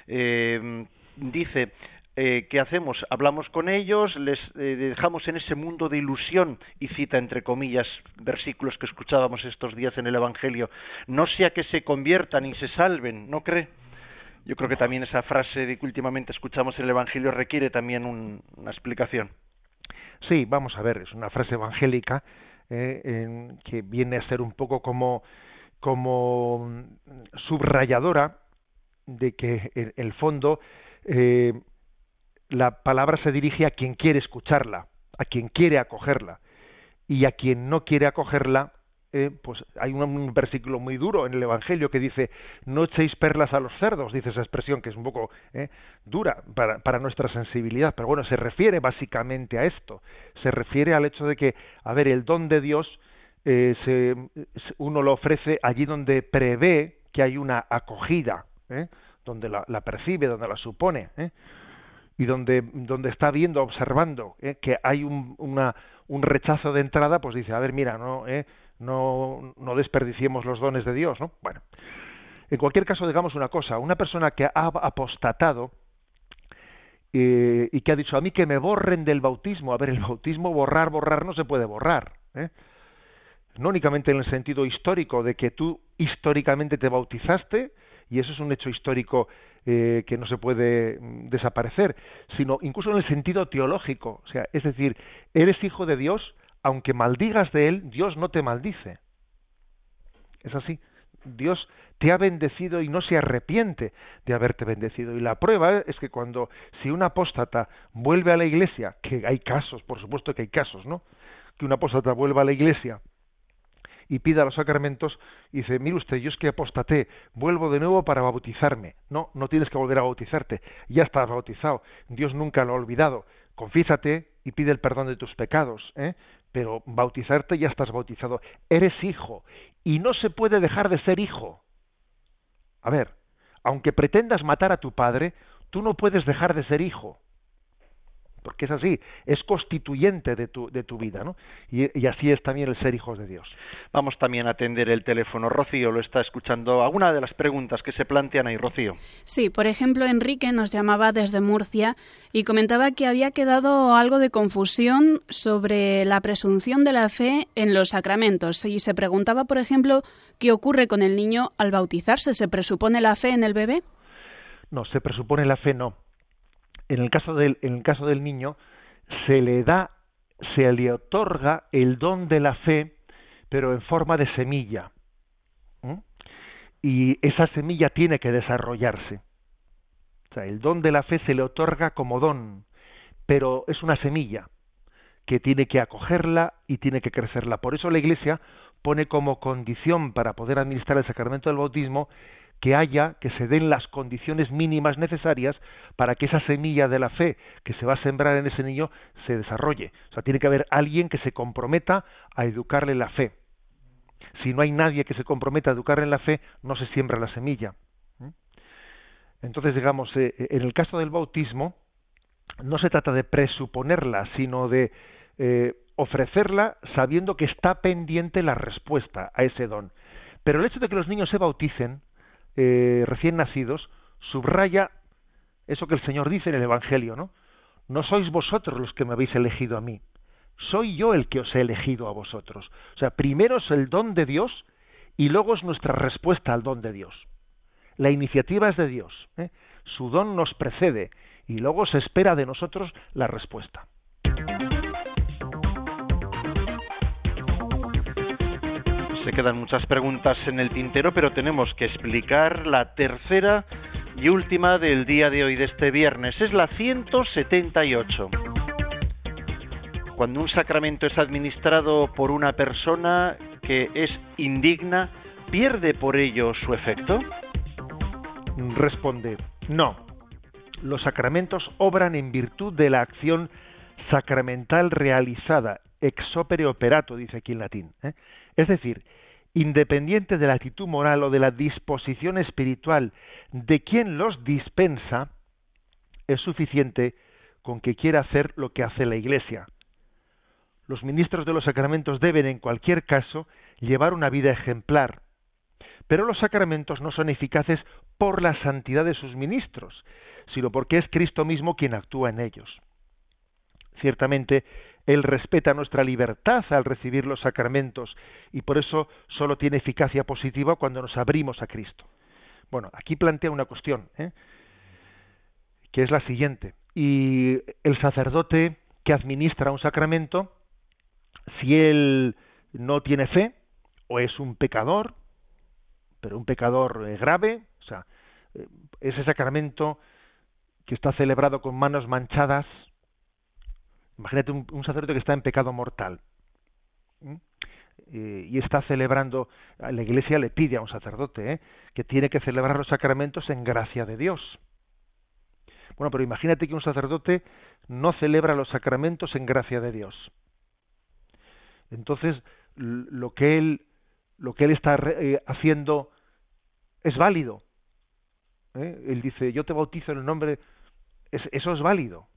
Eh, dice, eh, ¿qué hacemos? Hablamos con ellos, les eh, dejamos en ese mundo de ilusión y cita entre comillas versículos que escuchábamos estos días en el Evangelio, no sea que se conviertan y se salven, ¿no cree? Yo creo que también esa frase de que últimamente escuchamos en el Evangelio requiere también una explicación. Sí, vamos a ver, es una frase evangélica eh, que viene a ser un poco como, como subrayadora de que en el fondo eh, la palabra se dirige a quien quiere escucharla, a quien quiere acogerla. y a quien no quiere acogerla, eh, pues hay un, versículo muy duro en el Evangelio que dice, no echéis perlas a los cerdos, dice esa expresión que es un poco eh, dura para, para, nuestra sensibilidad, pero bueno, se refiere básicamente a esto, se refiere al hecho de que, a ver, el don de Dios eh, se, uno lo ofrece allí donde prevé que hay una acogida, donde la, la, percibe, donde la supone, y donde, donde está viendo, observando que hay un, una, un rechazo de entrada, pues dice, a ver, mira, no, no, no desperdiciemos los dones de Dios, ¿no? Bueno, en cualquier caso, digamos una cosa, una persona que ha apostatado eh, y que ha dicho a mí que me borren del bautismo, a ver, el bautismo, borrar, borrar, no se puede borrar, ¿eh? no únicamente en el sentido histórico de que tú históricamente te bautizaste, y eso es un hecho histórico eh, que no se puede mm, desaparecer, sino incluso en el sentido teológico, o sea, es decir, eres hijo de Dios aunque maldigas de él, Dios no te maldice. Es así. Dios te ha bendecido y no se arrepiente de haberte bendecido. Y la prueba es que cuando, si un apóstata vuelve a la iglesia, que hay casos, por supuesto que hay casos, ¿no? Que un apóstata vuelva a la iglesia y pida los sacramentos y dice, mire usted, yo es que apostaté, vuelvo de nuevo para bautizarme. No, no tienes que volver a bautizarte, ya estás bautizado, Dios nunca lo ha olvidado. Confísate y pide el perdón de tus pecados, ¿eh? Pero bautizarte ya estás bautizado. Eres hijo y no se puede dejar de ser hijo. A ver, aunque pretendas matar a tu padre, tú no puedes dejar de ser hijo porque es así, es constituyente de tu, de tu vida, ¿no? Y, así es también el ser hijos de Dios. Vamos también a atender el teléfono. Rocío lo está escuchando. ¿Alguna de las preguntas que se plantean ahí, Rocío? Sí, por ejemplo, Enrique nos llamaba desde Murcia y comentaba que había quedado algo de confusión sobre la presunción de la fe en los sacramentos y se preguntaba, por ejemplo, qué ocurre con el niño al bautizarse. ¿Se presupone la fe en el bebé? No, se presupone la fe no en el caso del, niño, se le da, se le otorga el don de la fe, pero en forma de semilla. Y esa semilla tiene que desarrollarse. O sea, el don de la fe se le otorga como don, pero es una semilla que tiene que acogerla y tiene que crecerla. Por eso la Iglesia pone como condición para poder administrar el sacramento del bautismo que haya, que se den las condiciones mínimas necesarias para que esa semilla de la fe que se va a sembrar en ese niño se desarrolle. O sea, tiene que haber alguien que se comprometa a educarle la fe. Si no hay nadie que se comprometa a educarle en la fe, no se siembra la semilla. ¿Mm? Entonces, digamos, eh, en el caso del bautismo, no se trata de presuponerla, sino de eh, ofrecerla sabiendo que está pendiente la respuesta a ese don. Pero el hecho de que los niños se bauticen eh, recién nacidos, subraya eso que el Señor dice en el Evangelio, ¿no? No sois vosotros los que me habéis elegido a mí, soy yo el que os he elegido a vosotros. O sea, primero es el don de Dios y luego es nuestra respuesta al don de Dios. La iniciativa es de Dios, ¿eh? su don nos precede y luego se espera de nosotros la respuesta. Se quedan muchas preguntas en el tintero, pero tenemos que explicar la tercera y última del día de hoy, de este viernes. Es la 178. Cuando un sacramento es administrado por una persona que es indigna, ¿pierde por ello su efecto? Responde, no. Los sacramentos obran en virtud de la acción sacramental realizada, ex opere operato, dice aquí en latín. ¿eh? Es decir, independiente de la actitud moral o de la disposición espiritual de quien los dispensa, es suficiente con que quiera hacer lo que hace la Iglesia. Los ministros de los sacramentos deben, en cualquier caso, llevar una vida ejemplar, pero los sacramentos no son eficaces por la santidad de sus ministros, sino porque es Cristo mismo quien actúa en ellos. Ciertamente, él respeta nuestra libertad al recibir los sacramentos y por eso solo tiene eficacia positiva cuando nos abrimos a Cristo. Bueno, aquí plantea una cuestión, ¿eh? que es la siguiente. Y el sacerdote que administra un sacramento, si él no tiene fe, o es un pecador, pero un pecador eh, grave, o sea, eh, ese sacramento que está celebrado con manos manchadas, Imagínate un, sacerdote que está en pecado mortal. y está celebrando, la Iglesia le pide a un sacerdote ¿eh? que tiene que celebrar los sacramentos en gracia de Dios. Bueno, pero imagínate que un sacerdote no celebra los sacramentos en gracia de Dios. Entonces, lo que él, lo que él está eh, haciendo es válido. ¿eh? Él dice, yo te bautizo en el nombre, eso es válido.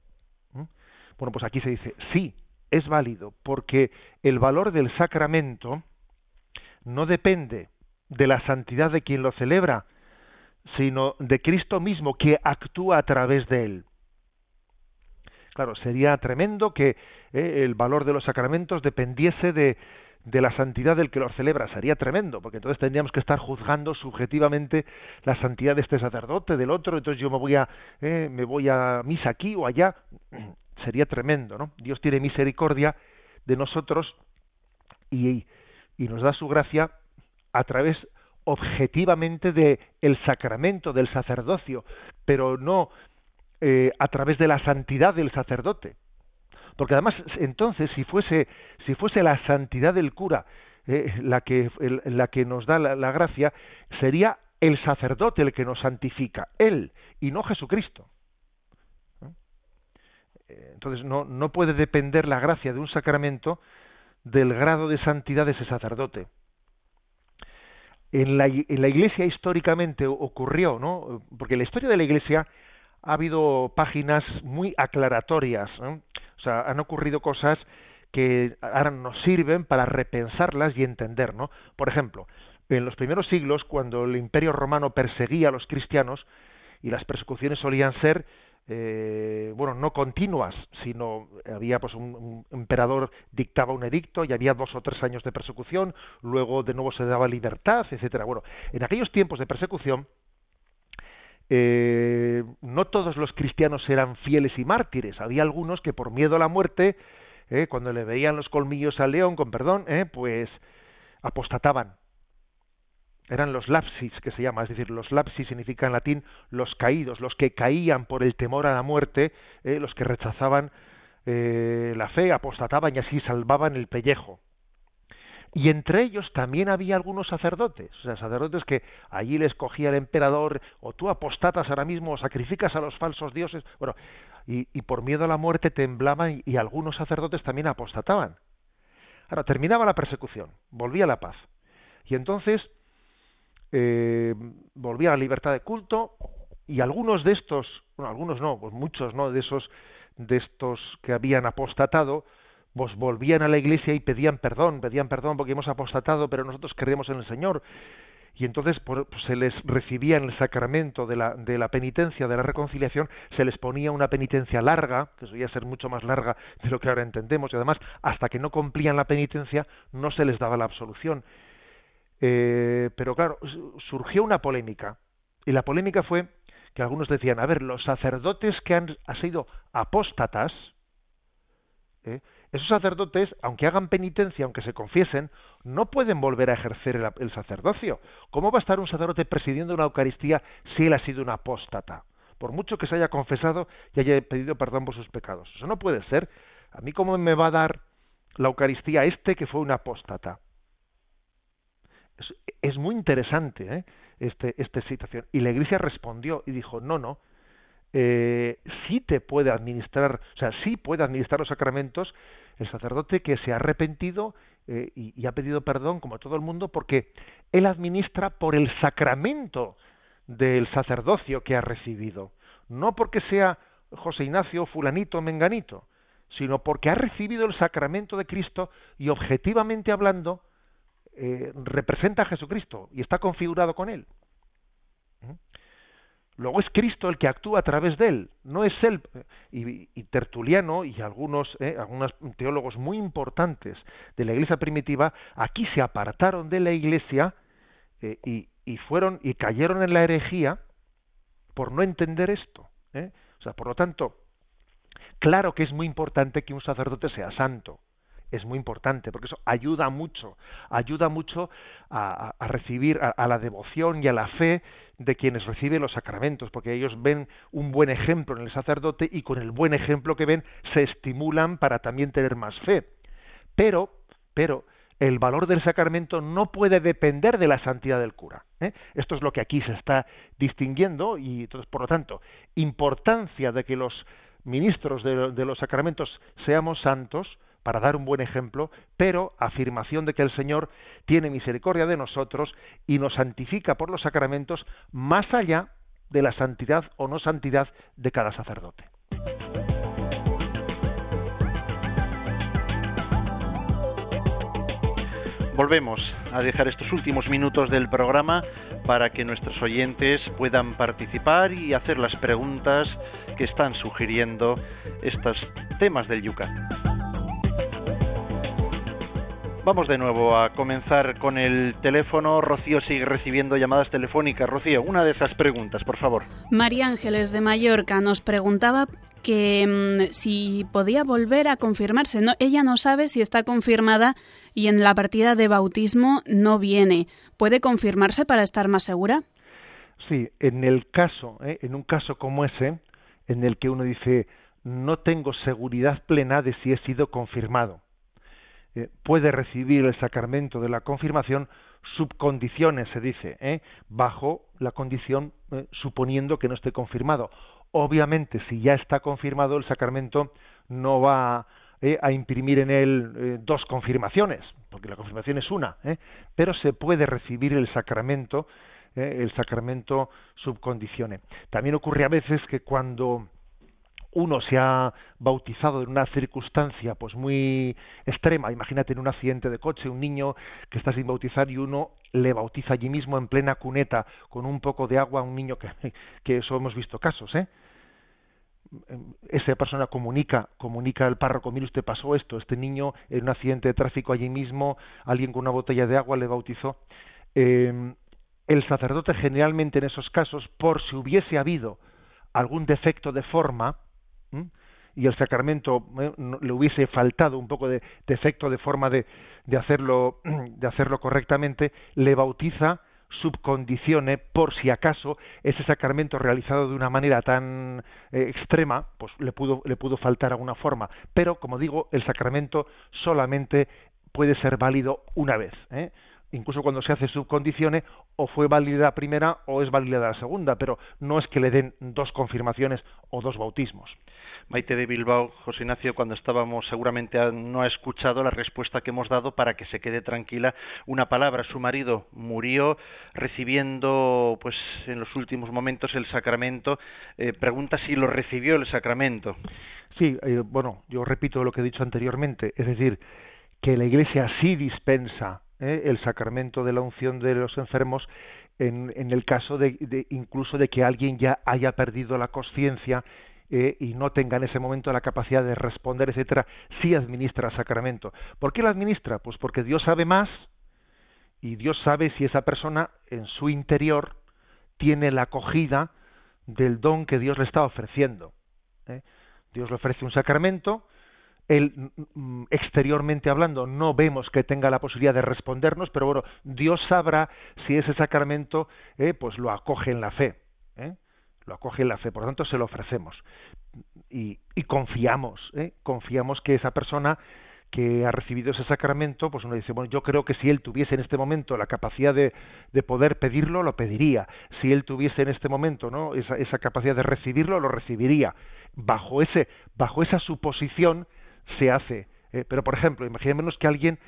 Bueno, pues aquí se dice, sí, es válido, porque el valor del sacramento no depende de la santidad de quien lo celebra, sino de Cristo mismo que actúa a través de él. Claro, sería tremendo que eh, el valor de los sacramentos dependiese de, de la santidad del que los celebra. Sería tremendo, porque entonces tendríamos que estar juzgando subjetivamente la santidad de este sacerdote, del otro, entonces yo me voy a, eh, me voy a misa aquí o allá. Sería tremendo, ¿no? Dios tiene misericordia de nosotros y, nos da su gracia a través objetivamente de el sacramento del sacerdocio, pero no eh, a través de la santidad del sacerdote. Porque además, entonces, si fuese, si fuese la santidad del cura eh, la, que, la que nos da la, gracia, sería el sacerdote el que nos santifica, él, y no Jesucristo. Eh, entonces, no, no puede depender la gracia de un sacramento del grado de santidad de ese sacerdote. En la, en la Iglesia históricamente ocurrió, ¿no? Porque en la historia de la Iglesia ha habido páginas muy aclaratorias, o sea, han ocurrido cosas que ahora nos sirven para repensarlas y entender, ¿no? Por ejemplo, en los primeros siglos, cuando el Imperio Romano perseguía a los cristianos y las persecuciones solían ser eh, bueno, no continuas, sino había pues un, un, emperador dictaba un edicto y había dos o tres años de persecución, luego de nuevo se daba libertad, etcétera. Bueno, en aquellos tiempos de persecución eh, no todos los cristianos eran fieles y mártires. Había algunos que por miedo a la muerte, eh, cuando le veían los colmillos al león, con perdón, eh, pues apostataban. Eran los lapsis, que se llama, es decir, los lapsis significa en latín los caídos, los que caían por el temor a la muerte, eh, los que rechazaban eh, la fe, apostataban y así salvaban el pellejo y entre ellos también había algunos sacerdotes, o sea, sacerdotes que allí les cogía el emperador, o tú apostatas ahora mismo, o sacrificas a los falsos dioses, bueno, y, por miedo a la muerte temblaban y, algunos sacerdotes también apostataban. Ahora, terminaba la persecución, volvía la paz, y entonces eh, volvía la libertad de culto, y algunos de estos, bueno, algunos no, pues muchos no, de esos, de estos que habían apostatado, pues volvían a la iglesia y pedían perdón, pedían perdón porque hemos apostatado, pero nosotros creemos en el Señor. Y entonces pues, se les recibía en el sacramento de la, de la penitencia, de la reconciliación, se les ponía una penitencia larga, que solía ser mucho más larga de lo que ahora entendemos, y además, hasta que no cumplían la penitencia, no se les daba la absolución. Eh, pero claro, surgió una polémica, y la polémica fue que algunos decían, a ver, los sacerdotes que han, sido apóstatas, ¿eh? esos sacerdotes, aunque hagan penitencia, aunque se confiesen, no pueden volver a ejercer el, sacerdocio. ¿Cómo va a estar un sacerdote presidiendo una Eucaristía si él ha sido un apóstata? Por mucho que se haya confesado y haya pedido perdón por sus pecados. Eso no puede ser. A mí, ¿cómo me va a dar la Eucaristía este que fue un apóstata? Es, muy interesante ¿eh? este, esta situación. Y la Iglesia respondió y dijo, no, no, eh, sí te puede administrar, o sea, sí puede administrar los sacramentos el sacerdote que se ha arrepentido eh, y, ha pedido perdón, como todo el mundo, porque él administra por el sacramento del sacerdocio que ha recibido, no porque sea José Ignacio, fulanito, menganito, sino porque ha recibido el sacramento de Cristo y objetivamente hablando eh, representa a Jesucristo y está configurado con él. Luego es Cristo el que actúa a través de él, no es él. Y, Tertuliano y algunos, eh, algunos teólogos muy importantes de la Iglesia primitiva aquí se apartaron de la Iglesia eh, y, y, fueron y cayeron en la herejía por no entender esto. ¿eh? O sea, por lo tanto, claro que es muy importante que un sacerdote sea santo es muy importante porque eso ayuda mucho, ayuda mucho a, recibir a, la devoción y a la fe de quienes reciben los sacramentos, porque ellos ven un buen ejemplo en el sacerdote y con el buen ejemplo que ven se estimulan para también tener más fe. Pero, pero el valor del sacramento no puede depender de la santidad del cura. ¿eh? Esto es lo que aquí se está distinguiendo y entonces, por lo tanto, importancia de que los ministros de, los sacramentos seamos santos para dar un buen ejemplo, pero afirmación de que el Señor tiene misericordia de nosotros y nos santifica por los sacramentos más allá de la santidad o no santidad de cada sacerdote. Volvemos a dejar estos últimos minutos del programa para que nuestros oyentes puedan participar y hacer las preguntas que están sugiriendo estos temas del Yucatán. Vamos de nuevo a comenzar con el teléfono. Rocío sigue recibiendo llamadas telefónicas. Rocío, una de esas preguntas, por favor. María Ángeles de Mallorca nos preguntaba que mm, si podía volver a confirmarse. No, ella no sabe si está confirmada y en la partida de bautismo no viene. ¿Puede confirmarse para estar más segura? Sí, en el caso, ¿eh? en un caso como ese, en el que uno dice no tengo seguridad plena de si he sido confirmado. Eh, puede recibir el sacramento de la confirmación subcondiciones, se dice, ¿eh? bajo la condición suponiendo que no esté confirmado Obviamente, si ya está confirmado, el sacramento no va eh, a imprimir en él eh, dos confirmaciones, porque la confirmación es una, eh, pero se puede recibir el sacramento, el sacramento subcondicione. También ocurre a veces que cuando uno se ha bautizado en una circunstancia pues muy extrema, imagínate en un accidente de coche, un niño que está sin bautizar y uno le bautiza allí mismo en plena cuneta con un poco de agua a un niño que, eso hemos visto casos, ¿eh? esa persona comunica, comunica al párroco, mire usted pasó esto, este niño en un accidente de tráfico allí mismo, alguien con una botella de agua le bautizó. Eh, el sacerdote generalmente en esos casos, por si hubiese habido algún defecto de forma, y el sacramento eh, le hubiese faltado un poco de defecto de forma de, de hacerlo de hacerlo correctamente, le bautiza subcondicione por si acaso ese sacramento realizado de una manera tan eh, extrema pues le pudo le pudo faltar alguna forma pero como digo el sacramento solamente puede ser válido una vez ¿eh? Incluso cuando se hace subcondicione o fue válida la primera o es válida la segunda pero no es que le den dos confirmaciones o dos bautismos Maite de Bilbao, José Ignacio, cuando estábamos, seguramente no ha escuchado la respuesta que hemos dado para que se quede tranquila. Una palabra, su marido murió recibiendo, pues, en los últimos momentos el sacramento. Eh, pregunta si lo recibió el sacramento. Sí, eh, bueno, yo repito lo que he dicho anteriormente, es decir, que la Iglesia sí dispensa eh, el sacramento de la unción de los enfermos en, en el caso de, de, incluso de que alguien ya haya perdido la conciencia eh, y no tenga en ese momento la capacidad de responder, etcétera, sí administra el sacramento. ¿Por qué lo administra? Pues porque Dios sabe más y Dios sabe si esa persona en su interior tiene la acogida del don que Dios le está ofreciendo. ¿eh? Dios le ofrece un sacramento, él mm, mm, exteriormente hablando no vemos que tenga la posibilidad de respondernos, pero bueno, Dios sabrá si ese sacramento eh, pues lo acoge en la fe. ¿eh? lo acoge la fe, por lo tanto se lo ofrecemos y, confiamos, ¿eh? confiamos que esa persona que ha recibido ese sacramento, pues uno dice, bueno, yo creo que si él tuviese en este momento la capacidad de, de poder pedirlo, lo pediría. Si él tuviese en este momento, ¿no? Esa, esa capacidad de recibirlo, lo recibiría. Bajo ese, bajo esa suposición se hace. ¿eh? Pero, por ejemplo, imaginémonos que alguien,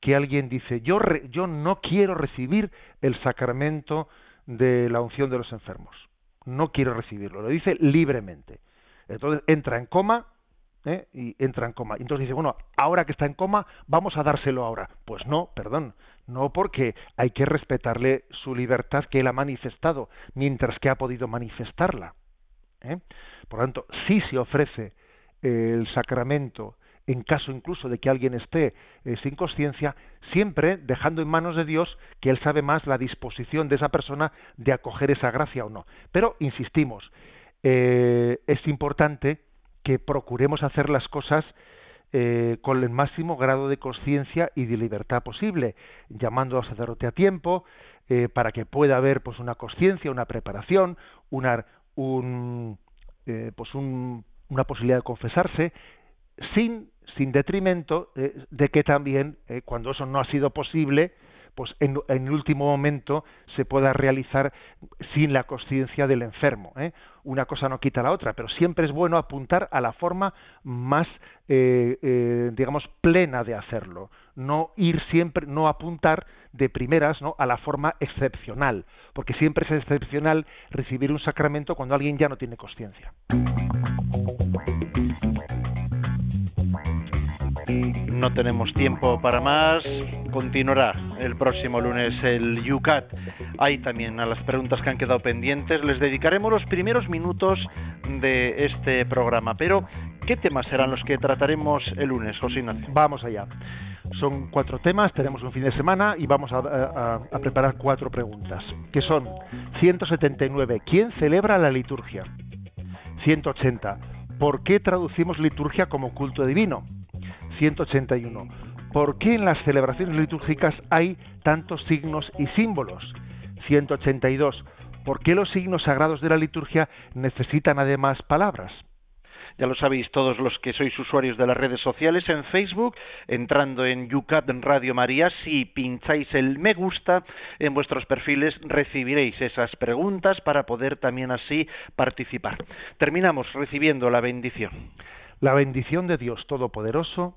que alguien dice, yo, yo no quiero recibir el sacramento de la unción de los enfermos no quiero recibirlo, lo dice libremente. Entonces entra en coma ¿eh? y entra en coma. Entonces dice, bueno, ahora que está en coma, vamos a dárselo ahora. Pues no, perdón, no porque hay que respetarle su libertad que él ha manifestado mientras que ha podido manifestarla. ¿eh? Por lo tanto, si se ofrece el sacramento en caso incluso de que alguien esté eh, sin conciencia, siempre dejando en manos de Dios que Él sabe más la disposición de esa persona de acoger esa gracia o no. Pero, insistimos, eh, es importante que procuremos hacer las cosas eh, con el máximo grado de conciencia y de libertad posible, llamando al sacerdote a tiempo, para que pueda haber pues una conciencia, una preparación, una, un, pues una posibilidad de confesarse, sin sin detrimento de que también, cuando eso no ha sido posible, pues en, el último momento se pueda realizar sin la conciencia del enfermo. ¿eh? Una cosa no quita la otra, pero siempre es bueno apuntar a la forma más, eh, eh, digamos, plena de hacerlo. No ir siempre, no apuntar de primeras ¿no? a la forma excepcional, porque siempre es excepcional recibir un sacramento cuando alguien ya no tiene conciencia. No tenemos tiempo para más. Continuará el próximo lunes el UCAT. Hay también a las preguntas que han quedado pendientes. Les dedicaremos los primeros minutos de este programa. Pero, ¿qué temas serán los que trataremos el lunes, José? Vamos allá. Son cuatro temas, tenemos un fin de semana y vamos a, a preparar cuatro preguntas, que son 179. ¿Quién celebra la liturgia? 180. ¿Por qué traducimos liturgia como culto divino? 181. ¿Por qué en las celebraciones litúrgicas hay tantos signos y símbolos? 182. ¿Por qué los signos sagrados de la liturgia necesitan además palabras? Ya lo sabéis todos los que sois usuarios de las redes sociales en Facebook, entrando en Yucat Radio María, si pincháis el me gusta en vuestros perfiles recibiréis esas preguntas para poder también así participar. Terminamos recibiendo la bendición. La bendición de Dios Todopoderoso,